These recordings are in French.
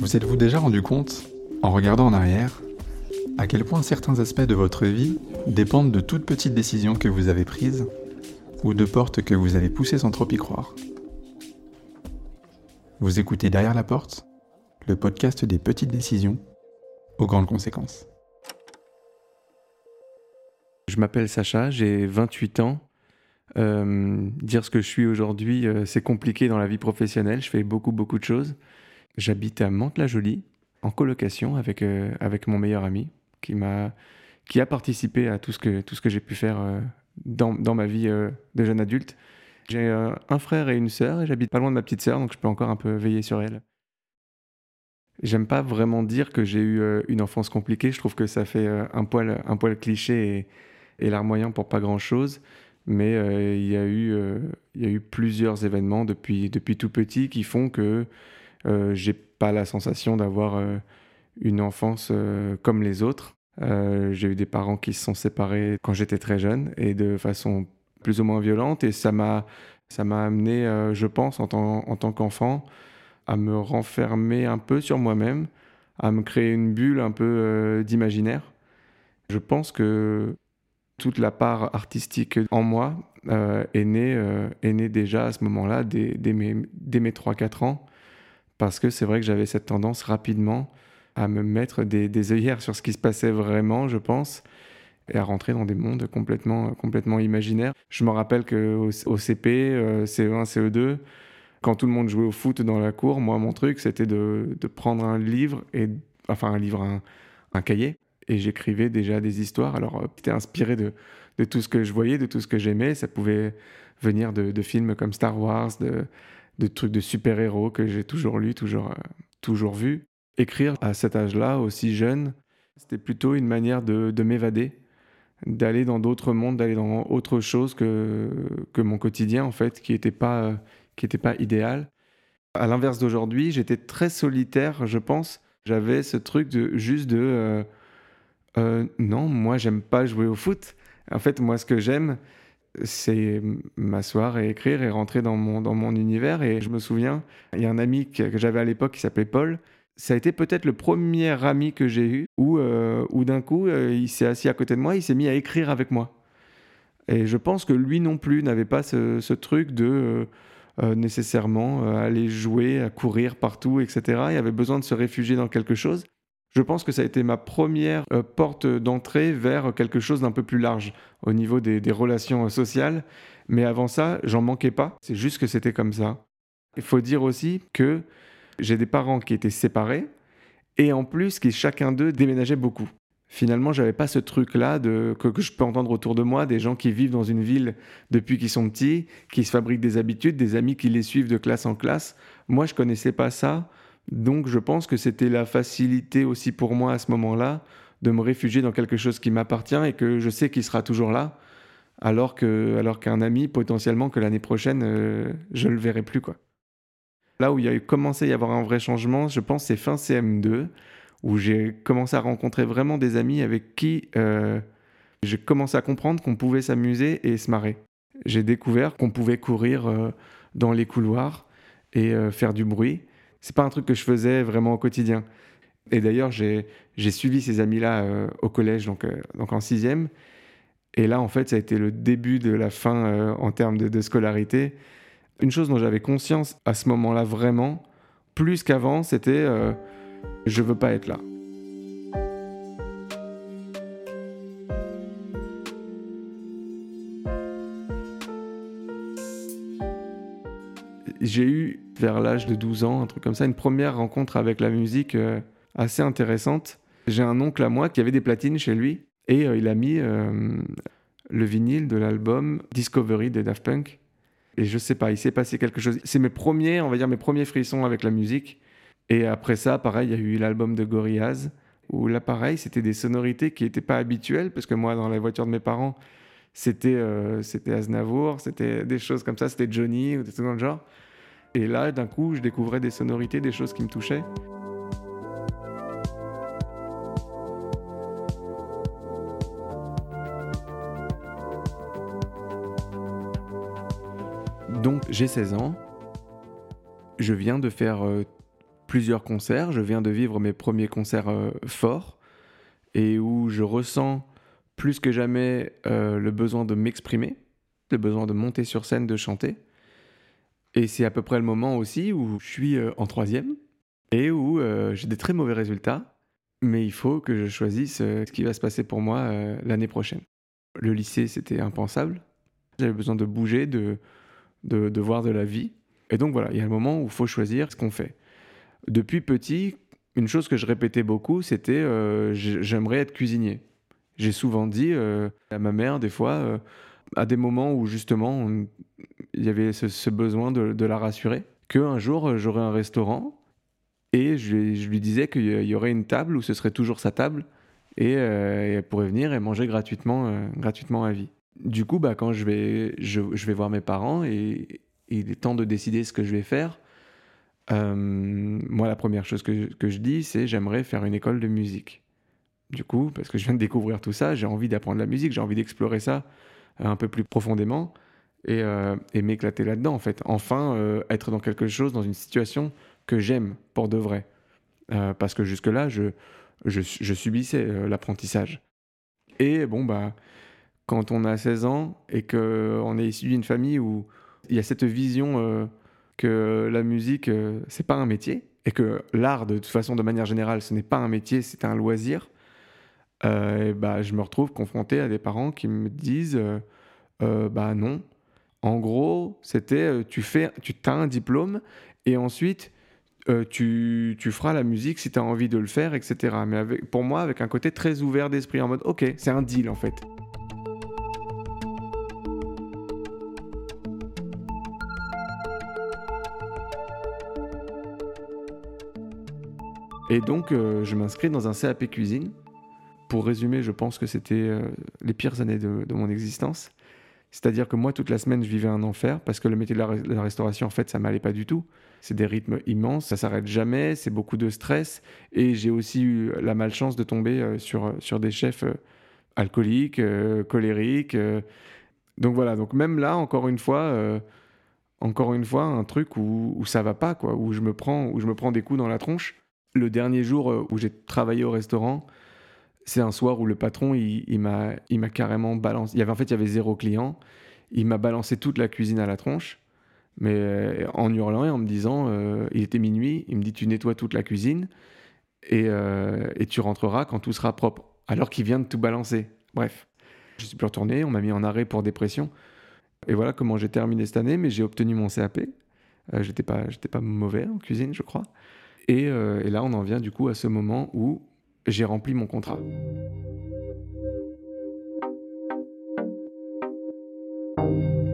Vous êtes-vous déjà rendu compte, en regardant en arrière, à quel point certains aspects de votre vie dépendent de toutes petites décisions que vous avez prises ou de portes que vous avez poussées sans trop y croire? Vous écoutez Derrière la porte, le podcast des petites décisions aux grandes conséquences. Je m'appelle Sacha, j'ai 28 ans. Euh, dire ce que je suis aujourd'hui, euh, c'est compliqué dans la vie professionnelle. Je fais beaucoup, beaucoup de choses. J'habite à Mantes-la-Jolie, en colocation avec, euh, avec mon meilleur ami, qui, m'a, qui a participé à tout ce que, tout ce que j'ai pu faire euh, dans, dans, ma vie euh, de jeune adulte. J'ai un frère et une sœur, et j'habite pas loin de ma petite sœur, donc je peux encore un peu veiller sur elle. J'aime pas vraiment dire que j'ai eu une enfance compliquée, je trouve que ça fait un, poil, un poil cliché et, et larmoyant pour pas grand-chose mais il y, a eu, il y a eu plusieurs événements depuis, depuis tout petit qui font que euh, j'ai pas la sensation d'avoir euh, une enfance euh, comme les autres. j'ai eu des parents qui se sont séparés quand j'étais très jeune et de façon plus ou moins violente et ça m'a ça m'a amené, je pense, en tant, en tant qu'enfant, à me renfermer un peu sur moi-même, à me créer une bulle un peu d'imaginaire. Je pense que toute la part artistique en moi est, née, est née déjà à ce moment-là, dès, dès, mes, mes 3-4 ans parce que c'est vrai que j'avais cette tendance rapidement à me mettre des, œillères sur ce qui se passait vraiment, je pense, et à rentrer dans des mondes complètement, complètement imaginaires. Je me rappelle qu'au au CP, euh, CE1, CE2, quand tout le monde jouait au foot dans la cour, moi, mon truc, c'était de, prendre un livre, et, enfin un livre, un, cahier, et j'écrivais déjà des histoires. Alors, euh, j'étais inspiré de, de, tout ce que je voyais, de tout ce que j'aimais. Ça pouvait venir de films comme Star Wars, de de trucs de super-héros que j'ai toujours lu, toujours, euh, toujours vu. Écrire à cet âge-là, aussi jeune, c'était plutôt une manière de, de m'évader, d'aller dans d'autres mondes, d'aller dans autre chose que, que mon quotidien, en fait, qui n'était pas, était pas idéal. À l'inverse d'aujourd'hui, j'étais très solitaire, je pense. J'avais ce truc de juste de euh, euh, non, moi j'aime pas jouer au foot. En fait, moi ce que j'aime, c'est m'asseoir et écrire et rentrer dans mon, dans mon univers. Et je me souviens, il y a un ami que, j'avais à l'époque qui s'appelait Paul. Ça a été peut-être le premier ami que j'ai eu où, euh, où d'un coup, euh, il s'est assis à côté de moi, il s'est mis à écrire avec moi. Et je pense que lui non plus n'avait pas ce, ce, truc de euh, nécessairement aller jouer, à courir partout, etc. Il avait besoin de se réfugier dans quelque chose. Je pense que ça a été ma première euh, porte d'entrée vers quelque chose d'un peu plus large au niveau des, relations sociales. Mais avant ça, j'en manquais pas. C'est juste que c'était comme ça. Il faut dire aussi que j'ai des parents qui étaient séparés et en plus qui chacun d'eux déménageait beaucoup. Finalement, j'avais pas ce truc-là que, que, je peux entendre autour de moi, des gens qui vivent dans une ville depuis qu'ils sont petits, qui se fabriquent des habitudes, des amis qui les suivent de classe en classe. Moi, je connaissais pas ça. Donc je pense que c'était la facilité aussi pour moi à ce moment-là de me réfugier dans quelque chose qui m'appartient et que je sais qu'il sera toujours là, alors alors qu'un ami potentiellement que l'année prochaine euh, je le verrai plus quoi. Là où il y a commencé à y avoir un vrai changement, je pense c'est fin CM2 où j'ai commencé à rencontrer vraiment des amis avec qui euh, j'ai commencé à comprendre qu'on pouvait s'amuser et se marrer. J'ai découvert qu'on pouvait courir euh, dans les couloirs et faire du bruit c'est pas un truc que je faisais vraiment au quotidien. Et d'ailleurs, j'ai suivi ces amis-là euh, au collège, donc, euh, donc en sixième. Et là, en fait, ça a été le début de la fin euh, en termes de, de, scolarité. Une chose dont j'avais conscience à ce moment-là vraiment, plus qu'avant, c'était je veux pas être là. J'ai eu, vers l'âge de 12 ans, un truc comme ça, une première rencontre avec la musique euh, assez intéressante. J'ai un oncle à moi qui avait des platines chez lui et euh, il a mis euh, le vinyle de l'album Discovery des Daft Punk. Et je sais pas, il s'est passé quelque chose. C'est mes premiers, on va dire, mes premiers frissons avec la musique. Et après ça, pareil, il y a eu l'album de Gorillaz, où là, pareil, c'était des sonorités qui n'étaient pas habituelles, parce que moi, dans la voiture de mes parents, c'était c'était Aznavour, c'était des choses comme ça, c'était Johnny, ou des trucs dans le genre. Et là, d'un coup, je découvrais des sonorités, des choses qui me touchaient. Donc j'ai 16 ans, je viens de faire euh, plusieurs concerts. Je viens de vivre mes premiers concerts forts et où je ressens plus que jamais le besoin de m'exprimer, le besoin de monter sur scène, de chanter. Et c'est à peu près le moment aussi où je suis en troisième et où j'ai des très mauvais résultats, mais il faut que je choisisse ce qui va se passer pour moi l'année prochaine. Le lycée, c'était impensable. J'avais besoin de bouger, de, de, voir de la vie. Et donc voilà, il y a un moment où il faut choisir ce qu'on fait. Depuis petit, une chose que je répétais beaucoup, c'était euh, j'aimerais être cuisinier. J'ai souvent dit euh, à ma mère, des fois, euh, à des moments où justement il y avait ce, besoin de, la rassurer, qu'un jour j'aurais un restaurant et je, lui disais qu'il y aurait une table où ce serait toujours sa table et, elle pourrait venir et manger gratuitement, gratuitement à vie. Du coup, bah, quand je vais, je, vais voir mes parents et, il est temps de décider ce que je vais faire, euh, moi, la première chose que, que je dis, c'est j'aimerais faire une école de musique. Du coup, parce que je viens de découvrir tout ça, j'ai envie d'apprendre la musique, j'ai envie d'explorer ça euh, un peu plus profondément et, euh, et m'éclater là-dedans, en fait. Enfin, être dans quelque chose, dans une situation que j'aime pour de vrai. parce que jusque-là, je, je, subissais l'apprentissage. Et bon, bah quand on a 16 ans et qu'on est issu d'une famille où il y a cette vision euh, que la musique, euh, c'est pas un métier et que l'art, de toute façon, de manière générale, ce n'est pas un métier, c'est un loisir. Euh, bah, je me retrouve confronté à des parents qui me disent bah non. En gros, c'était tu fais, tu as un diplôme et ensuite tu, tu, feras la musique si tu as envie de le faire, etc. Mais pour moi, avec un côté très ouvert d'esprit, en mode ok, c'est un deal en fait. Et donc, euh, je m'inscris dans un CAP cuisine. Pour résumer, je pense que c'était euh, les pires années de, mon existence. C'est-à-dire que moi, toute la semaine, je vivais un enfer parce que le métier de la, restauration, en fait, ça m'allait pas du tout. C'est des rythmes immenses, ça s'arrête jamais, c'est beaucoup de stress. Et j'ai aussi eu la malchance de tomber euh, sur, sur des chefs alcooliques, colériques. Donc voilà, donc même là, encore une fois, encore une fois, un truc où, où ça va pas, quoi, où je me prends, où je me prends des coups dans la tronche le dernier jour euh, où j'ai travaillé au restaurant, c'est un soir où le patron, il, m'a, il m'a carrément balancé. Il y avait, en fait, il y avait zéro client. Il m'a balancé toute la cuisine à la tronche, mais euh, en hurlant et en me disant, euh, il était minuit, il me dit, tu nettoies toute la cuisine et, et tu rentreras quand tout sera propre. Alors qu'il vient de tout balancer. Bref, je suis plus retourné, on m'a mis en arrêt pour dépression. Et voilà comment j'ai terminé cette année, mais j'ai obtenu mon CAP. j'étais pas, pas mauvais en cuisine, je crois. Euh, et, là, on en vient du coup à ce moment où j'ai rempli mon contrat.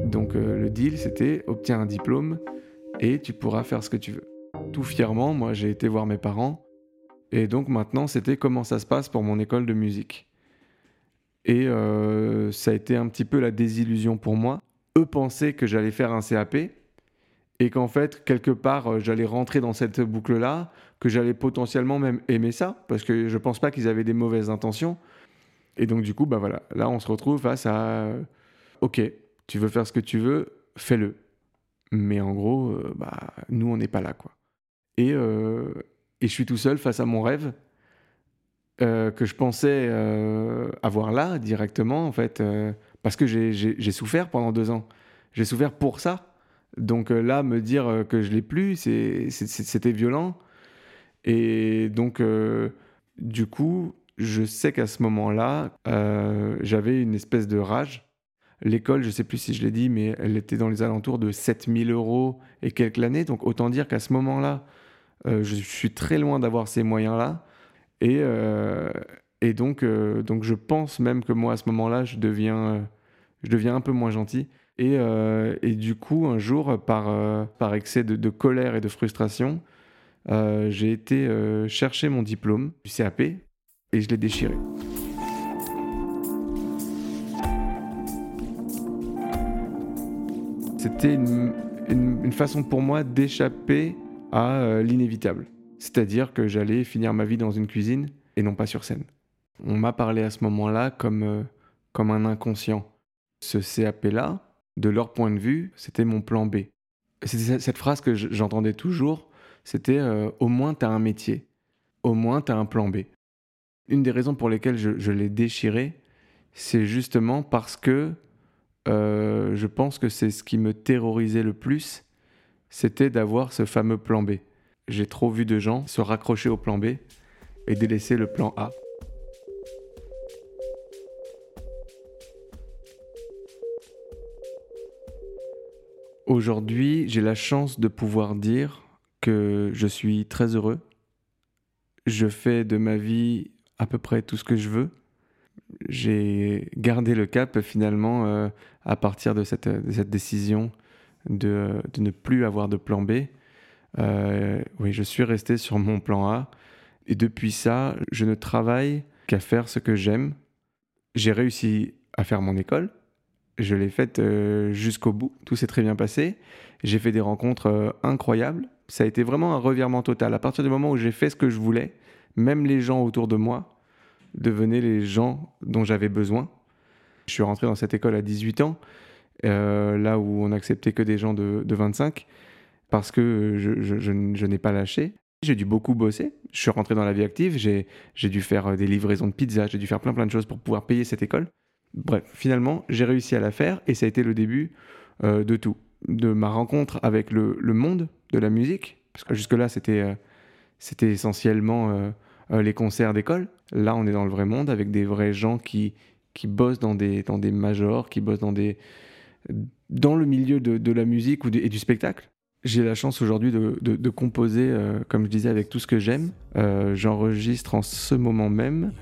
Donc euh, le deal, c'était obtiens un diplôme et tu pourras faire ce que tu veux. Tout fièrement, moi j'ai été voir mes parents et donc maintenant c'était comment ça se passe pour mon école de musique. Et euh, ça a été un petit peu la désillusion pour moi. Eux pensaient que j'allais faire un CAP et qu'en fait, quelque part, euh, j'allais rentrer dans cette boucle-là, que j'allais potentiellement même aimer ça, parce que je pense pas qu'ils avaient des mauvaises intentions. Et donc, du coup, bah voilà, là, on se retrouve face à euh, Ok, tu veux faire ce que tu veux, fais-le. Mais en gros, euh, bah, nous, on n'est pas là, quoi. Et, et, je suis tout seul face à mon rêve, que je pensais avoir là, directement, en fait, parce que j'ai souffert pendant deux ans. J'ai souffert pour ça donc euh, là, me dire euh, que je l'ai plus, c'était violent. Et donc, euh, du coup, je sais qu'à ce moment-là, j'avais une espèce de rage. L'école, je sais plus si je l'ai dit, mais elle était dans les alentours de 7000 euros et quelques années. Donc autant dire qu'à ce moment-là, je suis très loin d'avoir ces moyens-là. Et, et donc, donc je pense même que moi, à ce moment-là, je deviens, je deviens un peu moins gentil. Euh, et, du coup, un jour, par, euh, par excès de, colère et de frustration, euh, j'ai été chercher mon diplôme du CAP et je l'ai déchiré. C'était une, une, façon pour moi d'échapper à l'inévitable. C'est-à-dire que j'allais finir ma vie dans une cuisine et non pas sur scène. On m'a parlé à ce moment-là comme, comme un inconscient. Ce CAP-là, de leur point de vue, c'était mon plan B. C'était cette phrase que j'entendais toujours, c'était euh, au moins tu as un métier, au moins tu as un plan B. Une des raisons pour lesquelles je, l'ai déchiré, c'est justement parce que euh, je pense que c'est ce qui me terrorisait le plus, c'était d'avoir ce fameux plan B. J'ai trop vu de gens se raccrocher au plan B et délaisser le plan A. Aujourd'hui, j'ai la chance de pouvoir dire que je suis très heureux. Je fais de ma vie à peu près tout ce que je veux. J'ai gardé le cap finalement euh, à partir de cette, décision de, ne plus avoir de plan B. Euh, oui, je suis resté sur mon plan A. Et depuis ça, je ne travaille qu'à faire ce que j'aime. J'ai réussi à faire mon école. Je l'ai faite euh, jusqu'au bout. Tout s'est très bien passé. J'ai fait des rencontres euh, incroyables. Ça a été vraiment un revirement total. À partir du moment où j'ai fait ce que je voulais, même les gens autour de moi devenaient les gens dont j'avais besoin. Je suis rentré dans cette école à 18 ans, euh, là où on n'acceptait que des gens de, 25, parce que je, n'ai pas lâché. J'ai dû beaucoup bosser. Je suis rentré dans la vie active. J'ai dû faire des livraisons de pizza. J'ai dû faire plein plein de choses pour pouvoir payer cette école. Bref, finalement, j'ai réussi à la faire et ça a été le début euh, de tout. De ma rencontre avec le, monde de la musique, parce que jusque-là, c'était euh, essentiellement euh, les concerts d'école. Là, on est dans le vrai monde avec des vrais gens qui, qui bossent dans des, dans des majors, qui bossent dans, des, dans le milieu de, la musique ou et du spectacle. J'ai la chance aujourd'hui de, de, composer, comme je disais, avec tout ce que j'aime. J'enregistre en ce moment même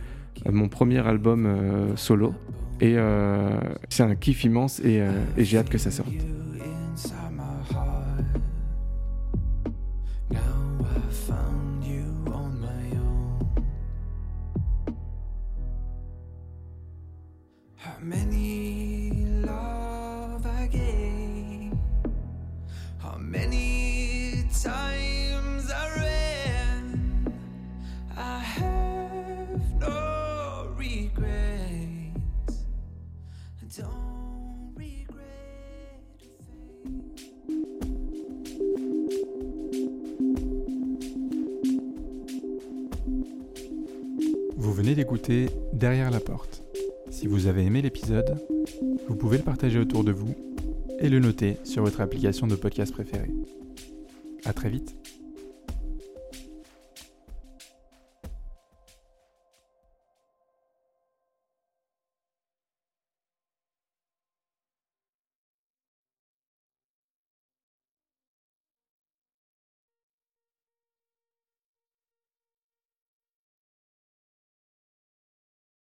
mon premier album solo. Et euh, c'est un kiff immense et, euh, et j'ai hâte que ça sorte. Derrière la porte. Si vous avez aimé l'épisode, vous pouvez le partager autour de vous et le noter sur votre application de podcast préférée. À très vite.